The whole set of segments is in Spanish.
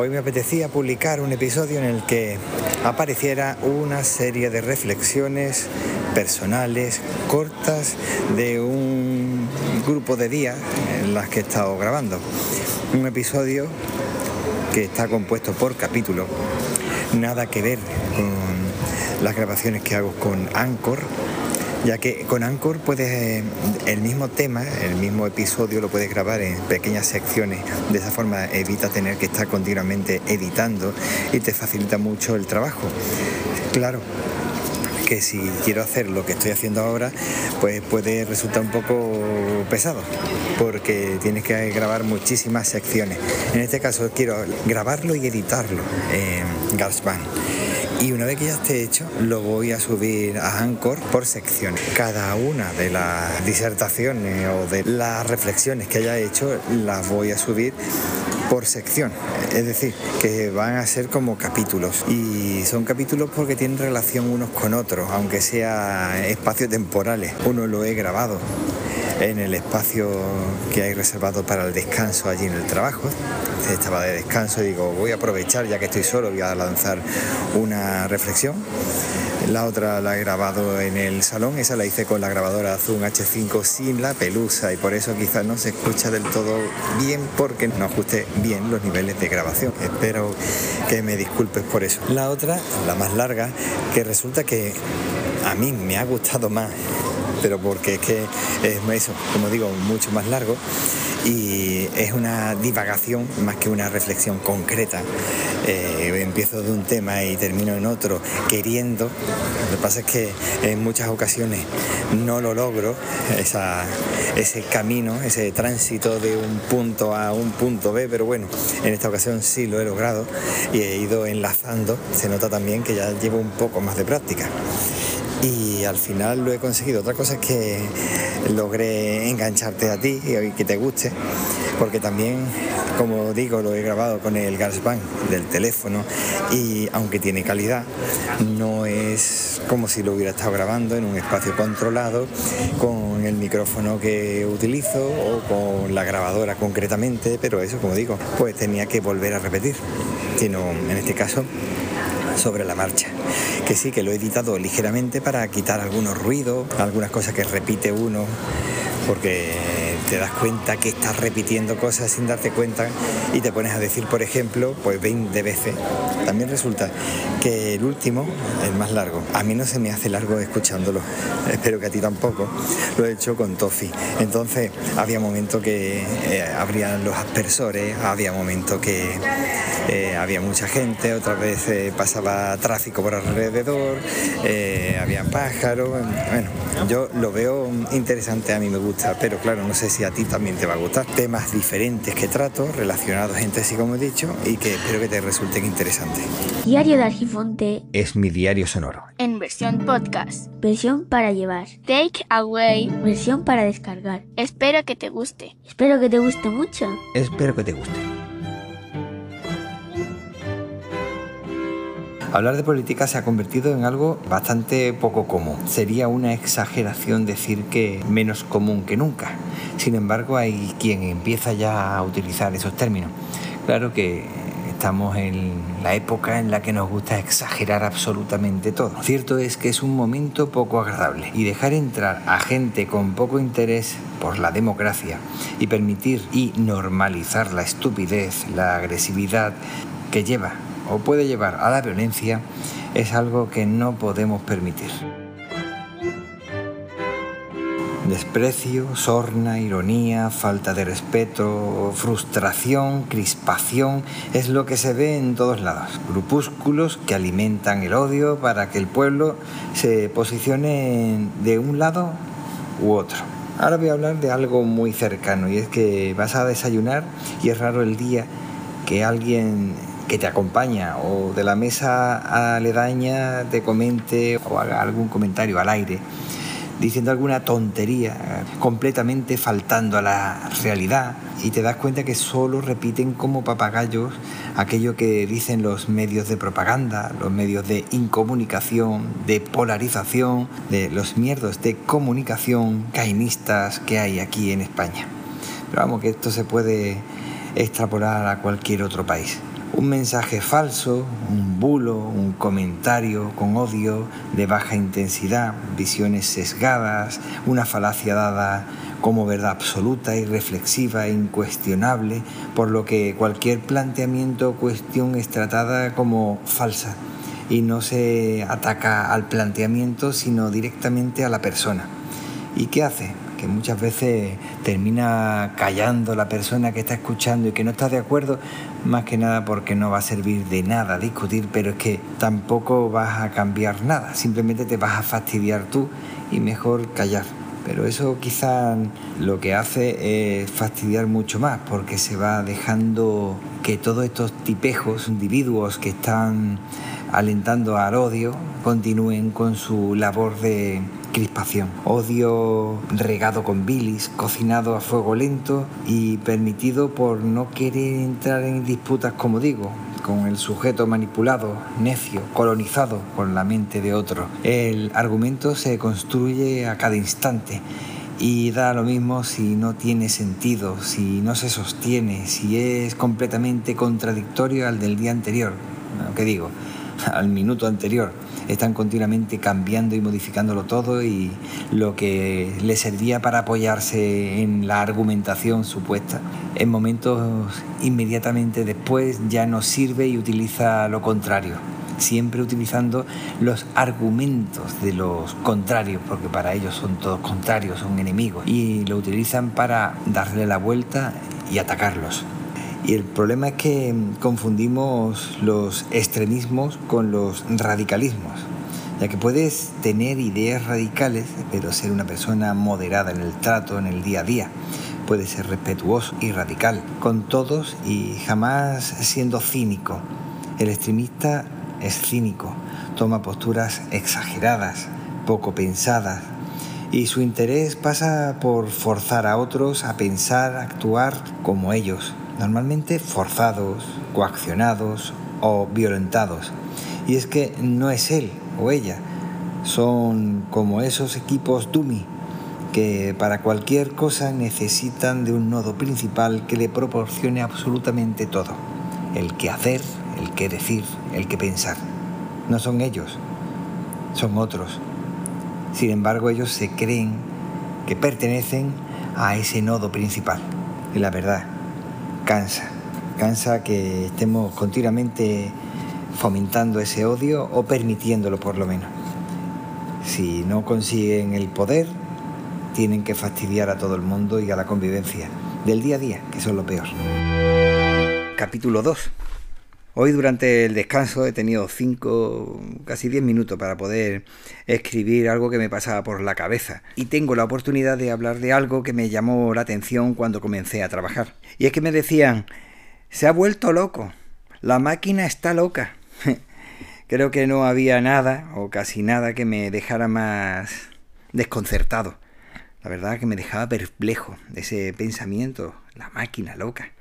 Hoy me apetecía publicar un episodio en el que apareciera una serie de reflexiones personales, cortas, de un grupo de días en las que he estado grabando. Un episodio que está compuesto por capítulos, nada que ver con las grabaciones que hago con Anchor, ya que con Anchor puedes el mismo tema, el mismo episodio lo puedes grabar en pequeñas secciones, de esa forma evita tener que estar continuamente editando y te facilita mucho el trabajo. Claro, que si quiero hacer lo que estoy haciendo ahora, pues puede resultar un poco pesado, porque tienes que grabar muchísimas secciones. En este caso quiero grabarlo y editarlo en GarageBand y una vez que ya esté hecho lo voy a subir a Anchor por secciones. Cada una de las disertaciones o de las reflexiones que haya hecho las voy a subir por sección, es decir, que van a ser como capítulos y son capítulos porque tienen relación unos con otros, aunque sea espacios temporales. Uno lo he grabado en el espacio que hay reservado para el descanso allí en el trabajo. Estaba de descanso y digo, voy a aprovechar ya que estoy solo, voy a lanzar una reflexión. La otra la he grabado en el salón, esa la hice con la grabadora Zoom H5 sin la pelusa y por eso quizás no se escucha del todo bien porque no ajusté bien los niveles de grabación. Espero que me disculpes por eso. La otra, la más larga, que resulta que a mí me ha gustado más pero porque es que es eso, como digo, mucho más largo y es una divagación más que una reflexión concreta. Eh, empiezo de un tema y termino en otro queriendo. Lo que pasa es que en muchas ocasiones no lo logro, ese camino, ese tránsito de un punto A a un punto B, pero bueno, en esta ocasión sí lo he logrado y he ido enlazando. Se nota también que ya llevo un poco más de práctica y al final lo he conseguido. Otra cosa es que logré engancharte a ti y que te guste, porque también, como digo, lo he grabado con el GarageBand del teléfono y aunque tiene calidad, no es como si lo hubiera estado grabando en un espacio controlado con el micrófono que utilizo o con la grabadora concretamente, pero eso, como digo, pues tenía que volver a repetir, sino en este caso sobre la marcha. Que sí, que lo he editado ligeramente para quitar algunos ruidos, algunas cosas que repite uno, porque te das cuenta que estás repitiendo cosas sin darte cuenta y te pones a decir, por ejemplo, pues 20 veces. También resulta que el último, el más largo, a mí no se me hace largo escuchándolo, espero que a ti tampoco, lo he hecho con Tofi. Entonces había momentos que eh, abrían los aspersores, había momentos que eh, había mucha gente, otra vez eh, pasaba tráfico por alrededor, había pájaros, bueno, yo lo veo interesante, a mí me gusta, pero claro, no sé si a ti también te va a gustar. Temas diferentes que trato, relacionados entre sí, como he dicho, y que espero que te resulten interesantes. Diario de Argifonte es mi diario sonoro. En versión podcast. Versión para llevar. Take away. Versión para descargar. Espero que te guste. Espero que te guste mucho. Espero que te guste. Hablar de política se ha convertido en algo bastante poco común. Sería una exageración decir que menos común que nunca. Sin embargo, hay quien empieza ya a utilizar esos términos. Claro que estamos en la época en la que nos gusta exagerar absolutamente todo. Cierto es que es un momento poco agradable y dejar entrar a gente con poco interés por la democracia y permitir y normalizar la estupidez, la agresividad que lleva o puede llevar a la violencia es algo que no podemos permitir. Desprecio, sorna, ironía, falta de respeto, frustración, crispación, es lo que se ve en todos lados. Grupúsculos que alimentan el odio para que el pueblo se posicione de un lado u otro. Ahora voy a hablar de algo muy cercano y es que vas a desayunar y es raro el día que alguien que te acompaña o de la mesa aledaña te comente o haga algún comentario al aire diciendo alguna tontería, completamente faltando a la realidad y te das cuenta que solo repiten como papagayos aquello que dicen los medios de propaganda, los medios de incomunicación, de polarización, de los mierdos de comunicación cainistas que hay aquí en España. Pero vamos que esto se puede extrapolar a cualquier otro país. Un mensaje falso, un bulo, un comentario con odio de baja intensidad, visiones sesgadas, una falacia dada como verdad absoluta, irreflexiva e incuestionable, por lo que cualquier planteamiento o cuestión es tratada como falsa y no se ataca al planteamiento sino directamente a la persona. ¿Y qué hace? Que muchas veces termina callando la persona que está escuchando y que no está de acuerdo, más que nada porque no va a servir de nada discutir, pero es que tampoco vas a cambiar nada, simplemente te vas a fastidiar tú y mejor callar. Pero eso quizá lo que hace es fastidiar mucho más, porque se va dejando que todos estos tipejos, individuos que están alentando al odio, continúen con su labor de crispación. Odio regado con bilis, cocinado a fuego lento y permitido por no querer entrar en disputas, como digo, con el sujeto manipulado, necio, colonizado con la mente de otro. El argumento se construye a cada instante y da lo mismo si no tiene sentido, si no se sostiene, si es completamente contradictorio al del día anterior. ¿Qué digo? al minuto anterior. Están continuamente cambiando y modificándolo todo y lo que le servía para apoyarse en la argumentación supuesta, en momentos inmediatamente después ya no sirve y utiliza lo contrario siempre utilizando los argumentos de los contrarios, porque para ellos son todos contrarios, son enemigos, y lo utilizan para darle la vuelta y atacarlos. Y el problema es que confundimos los extremismos con los radicalismos, ya que puedes tener ideas radicales, pero ser una persona moderada en el trato, en el día a día. Puedes ser respetuoso y radical con todos y jamás siendo cínico. El extremista es cínico, toma posturas exageradas, poco pensadas, y su interés pasa por forzar a otros a pensar, actuar como ellos, normalmente forzados, coaccionados o violentados. Y es que no es él o ella, son como esos equipos dummy que para cualquier cosa necesitan de un nodo principal que le proporcione absolutamente todo. El que hacer, el que decir, el que pensar. No son ellos, son otros. Sin embargo, ellos se creen que pertenecen a ese nodo principal. Y la verdad cansa, cansa que estemos continuamente fomentando ese odio o permitiéndolo por lo menos. Si no consiguen el poder, tienen que fastidiar a todo el mundo y a la convivencia del día a día, que son lo peor. Capítulo 2. Hoy durante el descanso he tenido 5, casi 10 minutos para poder escribir algo que me pasaba por la cabeza y tengo la oportunidad de hablar de algo que me llamó la atención cuando comencé a trabajar. Y es que me decían, se ha vuelto loco, la máquina está loca. Creo que no había nada o casi nada que me dejara más desconcertado. La verdad que me dejaba perplejo ese pensamiento, la máquina loca.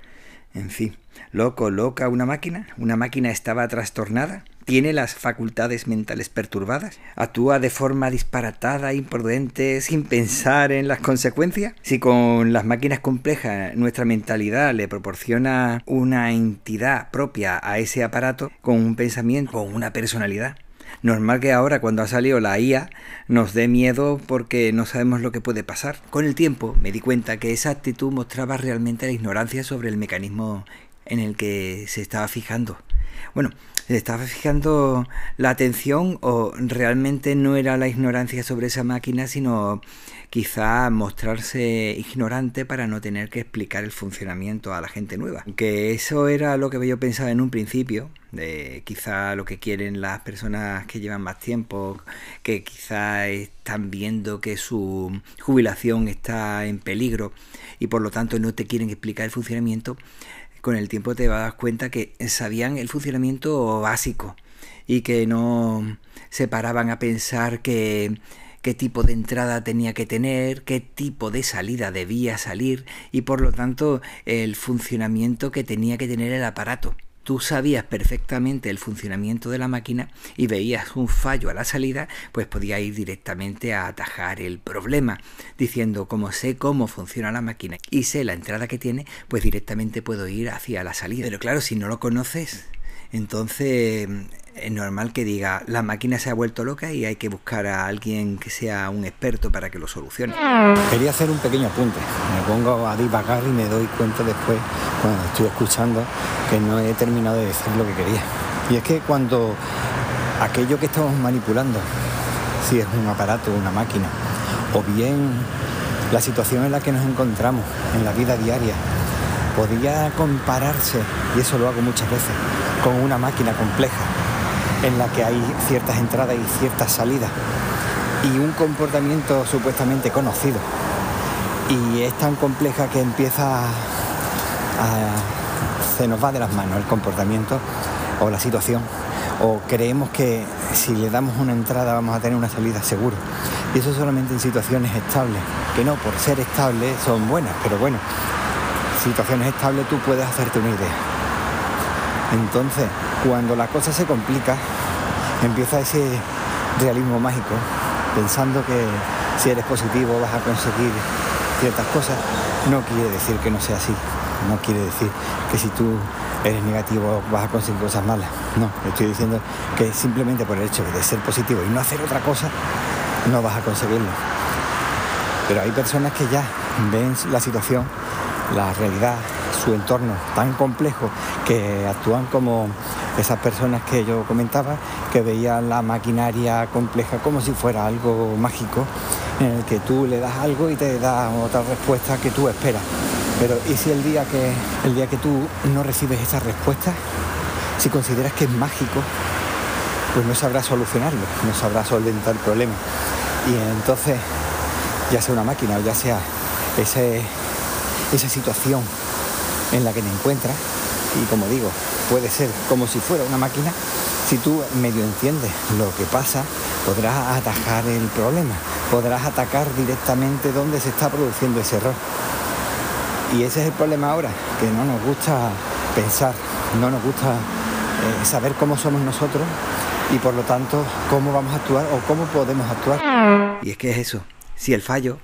En fin, loco, loca, una máquina. Una máquina estaba trastornada. Tiene las facultades mentales perturbadas. Actúa de forma disparatada, imprudente, sin pensar en las consecuencias. Si con las máquinas complejas nuestra mentalidad le proporciona una entidad propia a ese aparato, con un pensamiento, con una personalidad, Normal que ahora cuando ha salido la IA nos dé miedo porque no sabemos lo que puede pasar. Con el tiempo me di cuenta que esa actitud mostraba realmente la ignorancia sobre el mecanismo en el que se estaba fijando. Bueno, se estaba fijando la atención o realmente no era la ignorancia sobre esa máquina, sino quizá mostrarse ignorante para no tener que explicar el funcionamiento a la gente nueva. Que eso era lo que yo pensaba en un principio, de quizá lo que quieren las personas que llevan más tiempo, que quizá están viendo que su jubilación está en peligro y por lo tanto no te quieren explicar el funcionamiento, con el tiempo te vas cuenta que sabían el funcionamiento básico y que no se paraban a pensar que qué tipo de entrada tenía que tener, qué tipo de salida debía salir y por lo tanto el funcionamiento que tenía que tener el aparato. Tú sabías perfectamente el funcionamiento de la máquina y veías un fallo a la salida, pues podías ir directamente a atajar el problema, diciendo como sé cómo funciona la máquina y sé la entrada que tiene, pues directamente puedo ir hacia la salida. Pero claro, si no lo conoces, entonces es normal que diga la máquina se ha vuelto loca y hay que buscar a alguien que sea un experto para que lo solucione. Quería hacer un pequeño apunte. Me pongo a divagar y me doy cuenta después, cuando estoy escuchando, que no he terminado de decir lo que quería. Y es que cuando aquello que estamos manipulando, si es un aparato, una máquina, o bien la situación en la que nos encontramos en la vida diaria, podría compararse, y eso lo hago muchas veces, con una máquina compleja en la que hay ciertas entradas y ciertas salidas. Y un comportamiento supuestamente conocido. Y es tan compleja que empieza a, se nos va de las manos el comportamiento o la situación. O creemos que si le damos una entrada vamos a tener una salida seguro. Y eso solamente en situaciones estables que no por ser estables son buenas pero bueno situaciones estables tú puedes hacerte una idea entonces cuando la cosa se complica, empieza ese realismo mágico, pensando que si eres positivo vas a conseguir ciertas cosas. No quiere decir que no sea así. No quiere decir que si tú eres negativo vas a conseguir cosas malas. No, estoy diciendo que simplemente por el hecho de ser positivo y no hacer otra cosa, no vas a conseguirlo. Pero hay personas que ya ven la situación, la realidad, su entorno tan complejo que actúan como esas personas que yo comentaba, que veían la maquinaria compleja como si fuera algo mágico, en el que tú le das algo y te da otra respuesta que tú esperas. Pero ¿y si el día que, el día que tú no recibes esa respuesta, si consideras que es mágico, pues no sabrás solucionarlo, no sabrás solventar el problema. Y entonces, ya sea una máquina o ya sea ese, esa situación en la que te encuentras, y como digo, puede ser como si fuera una máquina, si tú medio entiendes lo que pasa, podrás atajar el problema, podrás atacar directamente donde se está produciendo ese error. Y ese es el problema ahora, que no nos gusta pensar, no nos gusta eh, saber cómo somos nosotros y por lo tanto cómo vamos a actuar o cómo podemos actuar. Y es que es eso, si el fallo,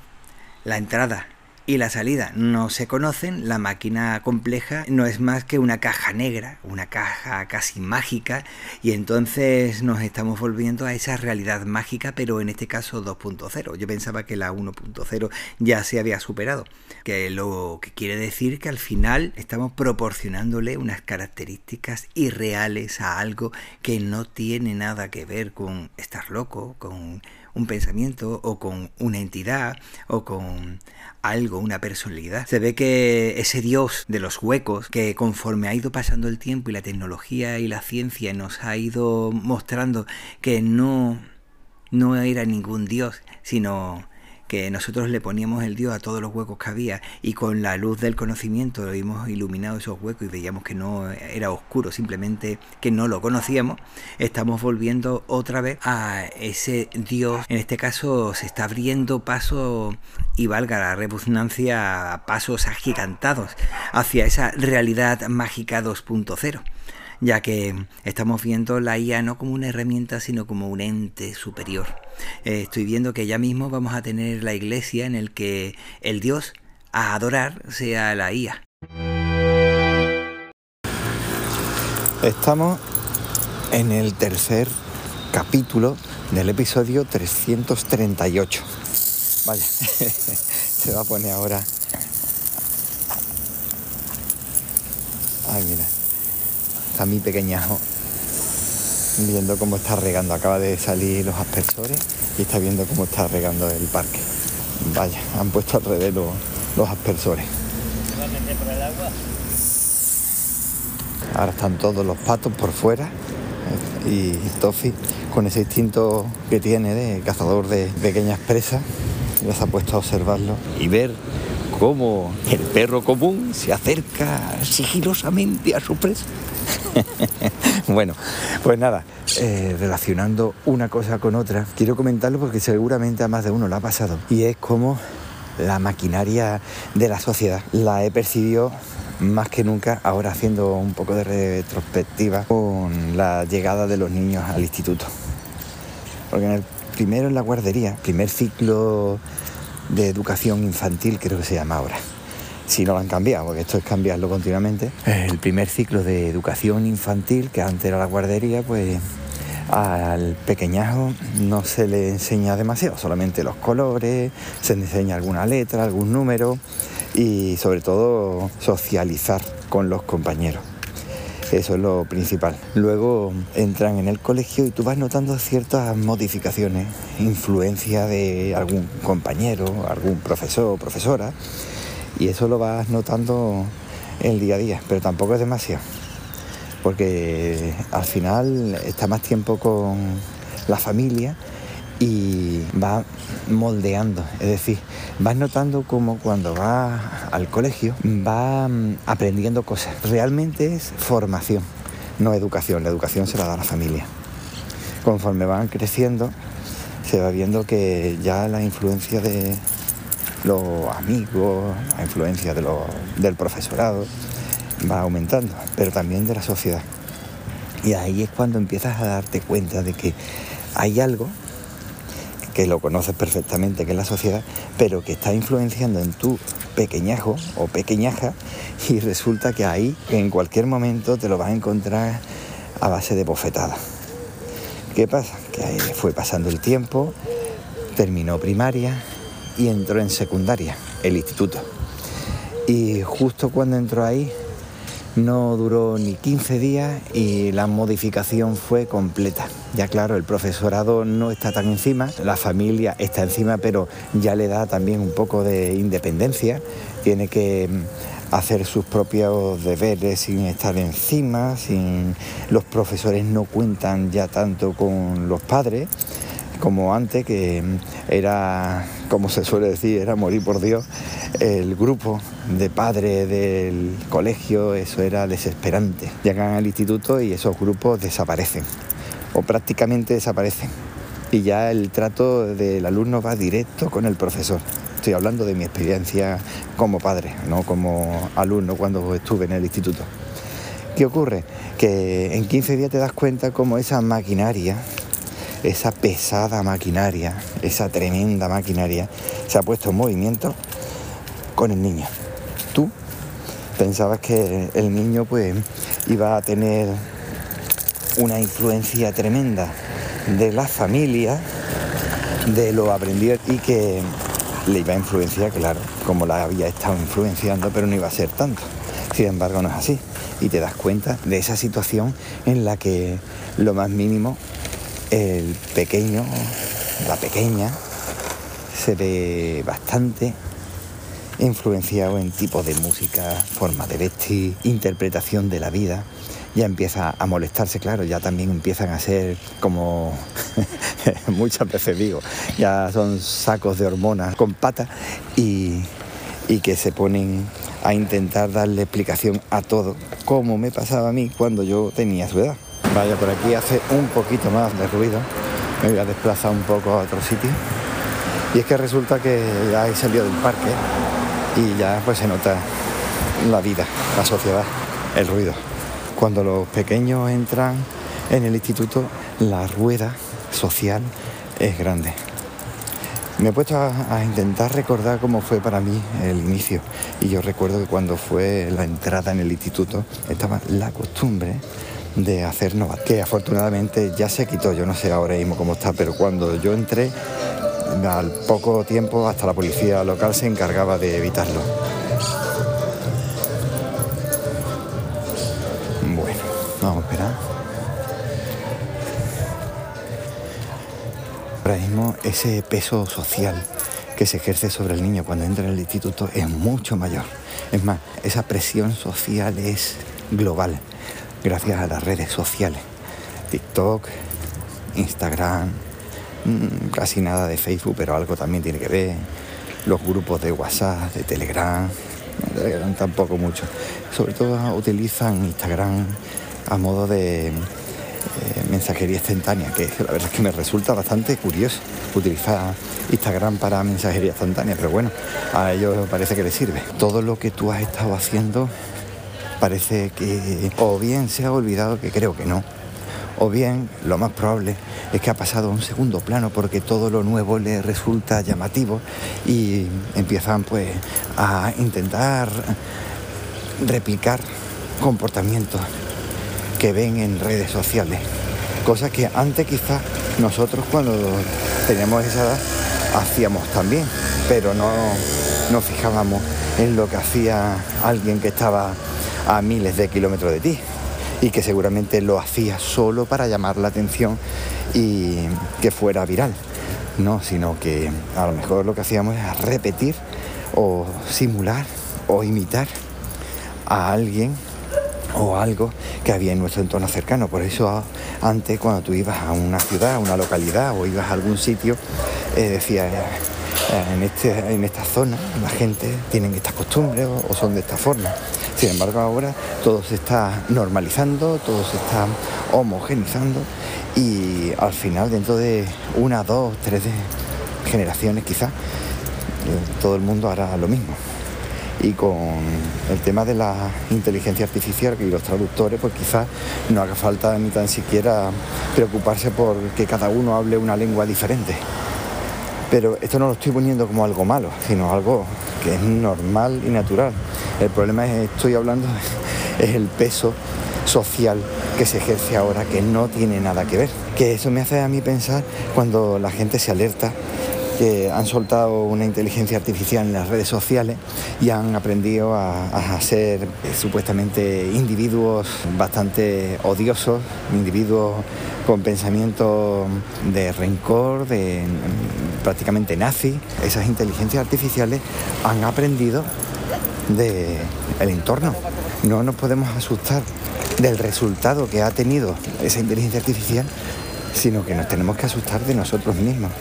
la entrada y la salida no se conocen, la máquina compleja no es más que una caja negra, una caja casi mágica, y entonces nos estamos volviendo a esa realidad mágica, pero en este caso 2.0. Yo pensaba que la 1.0 ya se había superado, que lo que quiere decir que al final estamos proporcionándole unas características irreales a algo que no tiene nada que ver con estar loco, con un pensamiento o con una entidad o con algo, una personalidad. Se ve que ese Dios de los huecos, que conforme ha ido pasando el tiempo y la tecnología y la ciencia nos ha ido mostrando que no, no era ningún Dios, sino que nosotros le poníamos el Dios a todos los huecos que había y con la luz del conocimiento hemos iluminado esos huecos y veíamos que no era oscuro, simplemente que no lo conocíamos, estamos volviendo otra vez a ese Dios. En este caso se está abriendo paso y valga la repugnancia, pasos agigantados hacia esa realidad mágica 2.0 ya que estamos viendo la IA no como una herramienta, sino como un ente superior. Eh, estoy viendo que ya mismo vamos a tener la iglesia en el que el Dios a adorar sea la IA. Estamos en el tercer capítulo del episodio 338. Vaya, se va a poner ahora. Ay, mira. Está mi pequeñajo viendo cómo está regando. Acaba de salir los aspersores y está viendo cómo está regando el parque. Vaya, han puesto alrededor los, aspersores. Ahora están todos los patos por fuera eh, y Tofi con ese instinto que tiene de cazador de pequeñas presas ya ha puesto a observarlo y ver cómo el perro común se acerca sigilosamente a su presa. bueno, pues nada, eh, relacionando una cosa con otra, quiero comentarlo porque seguramente a más de uno lo ha pasado. Y es como la maquinaria de la sociedad la he percibido más que nunca ahora haciendo un poco de retrospectiva con la llegada de los niños al instituto. Porque en el primero en la guardería, primer ciclo de educación infantil creo que se llama ahora. Si no lo han cambiado, porque esto es cambiarlo continuamente. El primer ciclo de educación infantil, que antes era la guardería, pues al pequeñajo no se le enseña demasiado, solamente los colores, se le enseña alguna letra, algún número y sobre todo socializar con los compañeros. Eso es lo principal. Luego entran en el colegio y tú vas notando ciertas modificaciones, influencia de algún compañero, algún profesor o profesora, y eso lo vas notando el día a día, pero tampoco es demasiado porque al final está más tiempo con la familia y va moldeando, es decir, vas notando como cuando vas al colegio va mm, aprendiendo cosas. Realmente es formación, no educación, la educación se la da a la familia. Conforme van creciendo, se va viendo que ya la influencia de los amigos, la influencia del profesorado, va aumentando, pero también de la sociedad. Y ahí es cuando empiezas a darte cuenta de que hay algo que lo conoces perfectamente, que es la sociedad, pero que está influenciando en tu pequeñajo o pequeñaja y resulta que ahí en cualquier momento te lo vas a encontrar a base de bofetadas. ¿Qué pasa? Que ahí fue pasando el tiempo, terminó primaria y entró en secundaria, el instituto. Y justo cuando entró ahí no duró ni 15 días y la modificación fue completa. Ya claro, el profesorado no está tan encima, la familia está encima, pero ya le da también un poco de independencia, tiene que mm, hacer sus propios deberes sin estar encima, sin los profesores no cuentan ya tanto con los padres como antes, que mm, era, como se suele decir, era morir por Dios, el grupo de padres del colegio, eso era desesperante. Llegan al instituto y esos grupos desaparecen, o prácticamente desaparecen. Y ya el trato del alumno va directo con el profesor. Estoy hablando de mi experiencia como padre, no como alumno cuando estuve en el instituto. ¿Qué ocurre? Que en 15 días te das cuenta cómo esa maquinaria esa pesada maquinaria, esa tremenda maquinaria, se ha puesto en movimiento con el niño. Tú pensabas que el niño pues iba a tener una influencia tremenda de la familia, de lo aprendido y que le iba a influenciar, claro, como la había estado influenciando, pero no iba a ser tanto. Sin embargo, no es así. Y te das cuenta de esa situación en la que lo más mínimo el pequeño, la pequeña, se ve bastante influenciado en tipos de música, forma de vestir, interpretación de la vida. Ya empieza a molestarse, claro, ya también empiezan a ser como muchas veces digo, ya son sacos de hormonas con patas y, y que se ponen a intentar darle explicación a todo, como me pasaba a mí cuando yo tenía su edad. Vaya, por aquí hace un poquito más de ruido. Me voy a desplazar un poco a otro sitio. Y es que resulta que ya he salido del parque y ya pues se nota la vida, la sociedad, el ruido. Cuando los pequeños entran en el instituto, la rueda social es grande. Me he puesto a, a, intentar recordar cómo fue para mí el inicio. Y yo recuerdo que cuando fue la entrada en el instituto estaba la costumbre de hacer Nova, que afortunadamente ya se quitó, yo no sé ahora mismo cómo está, pero cuando yo entré, al poco tiempo hasta la policía local se encargaba de evitarlo. Bueno, vamos a esperar. Ahora mismo ese peso social que se ejerce sobre el niño cuando entra en el instituto es mucho mayor. Es más, esa presión social es global gracias a las redes sociales. TikTok, Instagram, mm, casi nada de Facebook, pero algo también tiene que ver. Los grupos de WhatsApp, de Telegram, tampoco mucho. Sobre todo utilizan Instagram a modo de eh, mensajería instantánea, que la verdad es que me resulta bastante curioso utilizar Instagram para mensajería instantánea, pero bueno, a ellos parece que les sirve. Todo lo que tú has estado haciendo parece que o bien se ha olvidado, que creo que no, o bien lo más probable es que ha pasado a un segundo plano porque todo lo nuevo le resulta llamativo y empiezan pues a intentar replicar comportamientos que ven en redes sociales. Cosas que antes quizás nosotros cuando teníamos esa edad hacíamos también, pero no nos fijábamos en lo que hacía alguien que estaba a miles de kilómetros de ti y que seguramente lo hacía solo para llamar la atención y que fuera viral. No, sino que a lo mejor lo que hacíamos era repetir o simular o imitar a alguien o algo que había en nuestro entorno cercano. Por eso antes cuando tú ibas a una ciudad, a una localidad o ibas a algún sitio, eh, decía, eh, en, este, en esta zona la gente tiene estas costumbres o, son de esta forma. Sin embargo ahora todo se está normalizando, todo se está homogenizando y al final dentro de una, dos, tres generaciones quizás, eh, todo el mundo hará lo mismo y con el tema de la inteligencia artificial y los traductores, pues quizás no haga falta ni tan siquiera preocuparse por que cada uno hable una lengua diferente. Pero esto no lo estoy poniendo como algo malo, sino algo que es normal y natural. El problema es, estoy hablando, es el peso social que se ejerce ahora, que no tiene nada que ver. Que eso me hace a mí pensar cuando la gente se alerta que han soltado una inteligencia artificial en las redes sociales y han aprendido a, ser supuestamente individuos bastante odiosos, individuos con pensamientos de rencor, de prácticamente nazi. Esas inteligencias artificiales han aprendido del entorno. No nos podemos asustar del resultado que ha tenido esa inteligencia artificial, sino que nos tenemos que asustar de nosotros mismos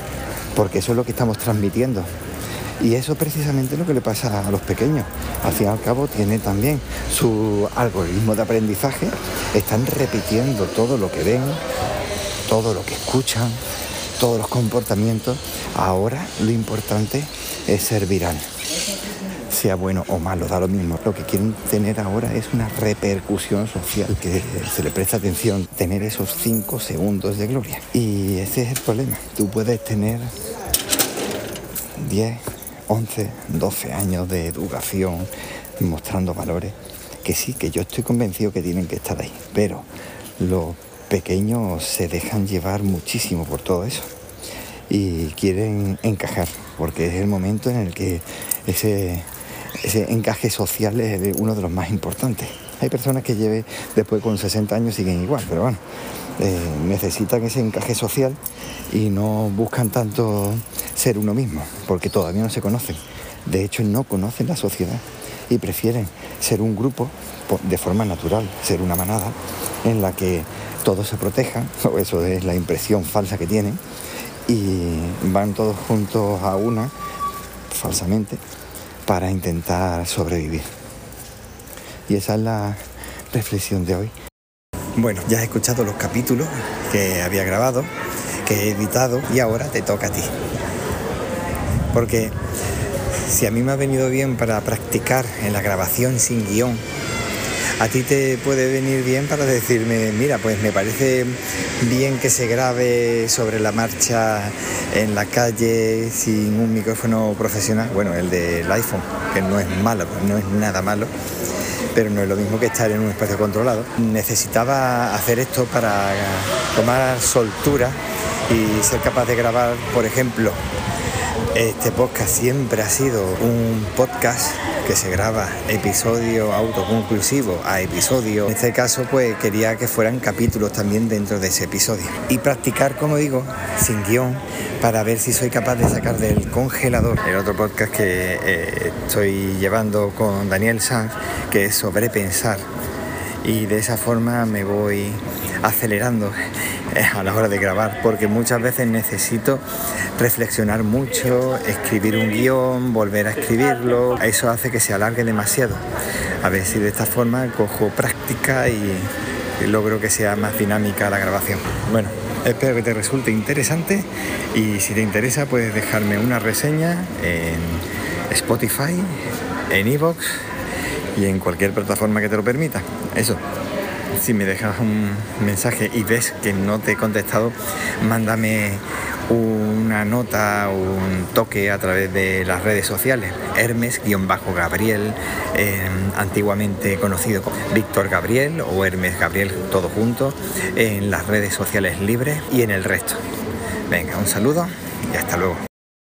porque eso es lo que estamos transmitiendo. Y eso precisamente es lo que le pasa a los pequeños. Al fin y al cabo tiene también su algoritmo de aprendizaje, están repitiendo todo lo que ven, todo lo que escuchan, todos los comportamientos. Ahora lo importante es ser viral. Sea bueno o malo, da lo mismo. Lo que quieren tener ahora es una repercusión social, que se le presta atención, tener esos cinco segundos de gloria. Y ese es el problema. Tú puedes tener 10, 11, 12 años de educación mostrando valores que sí, que yo estoy convencido que tienen que estar ahí, pero los pequeños se dejan llevar muchísimo por todo eso y quieren encajar, porque es el momento en el que ese, ese encaje social es uno de los más importantes. Hay personas que lleven después con 60 años siguen igual, pero bueno, eh, necesitan ese encaje social y no buscan tanto ser uno mismo, porque todavía no se conocen. De hecho, no conocen la sociedad y prefieren ser un grupo de forma natural, ser una manada en la que todos se protejan, eso es la impresión falsa que tienen, y van todos juntos a una, falsamente, para intentar sobrevivir. Y esa es la reflexión de hoy. Bueno, ya has escuchado los capítulos que había grabado, que he editado y ahora te toca a ti. Porque si a mí me ha venido bien para practicar en la grabación sin guion, a ti te puede venir bien para decirme, mira, pues me parece bien que se grabe sobre la marcha en la calle sin un micrófono profesional, bueno, el del iPhone, que no es malo, no es nada malo pero no es lo mismo que estar en un espacio controlado. Necesitaba hacer esto para tomar soltura y ser capaz de grabar, por ejemplo, este podcast siempre ha sido un podcast que se graba episodio autoconclusivo a episodio. En este caso, pues quería que fueran capítulos también dentro de ese episodio. Y practicar, como digo, sin guion, para ver si soy capaz de sacar del congelador el otro podcast que eh, estoy llevando con Daniel Sanz, que es sobre pensar. Y de esa forma me voy acelerando eh, a la hora de grabar, porque muchas veces necesito reflexionar mucho, escribir un guion, volver a escribirlo. Eso hace que se alargue demasiado. A ver si de esta forma cojo práctica y, logro que sea más dinámica la grabación. Bueno, espero que te resulte interesante y si te interesa puedes dejarme una reseña en Spotify, en Evox y en cualquier plataforma que te lo permita. Eso. Si me dejas un mensaje y ves que no te he contestado, mándame una nota, un toque a través de las redes sociales. Hermes-Gabriel, eh, antiguamente conocido como Víctor Gabriel o Hermes Gabriel, todo junto, en las redes sociales libres y en el resto. Venga, un saludo y hasta luego.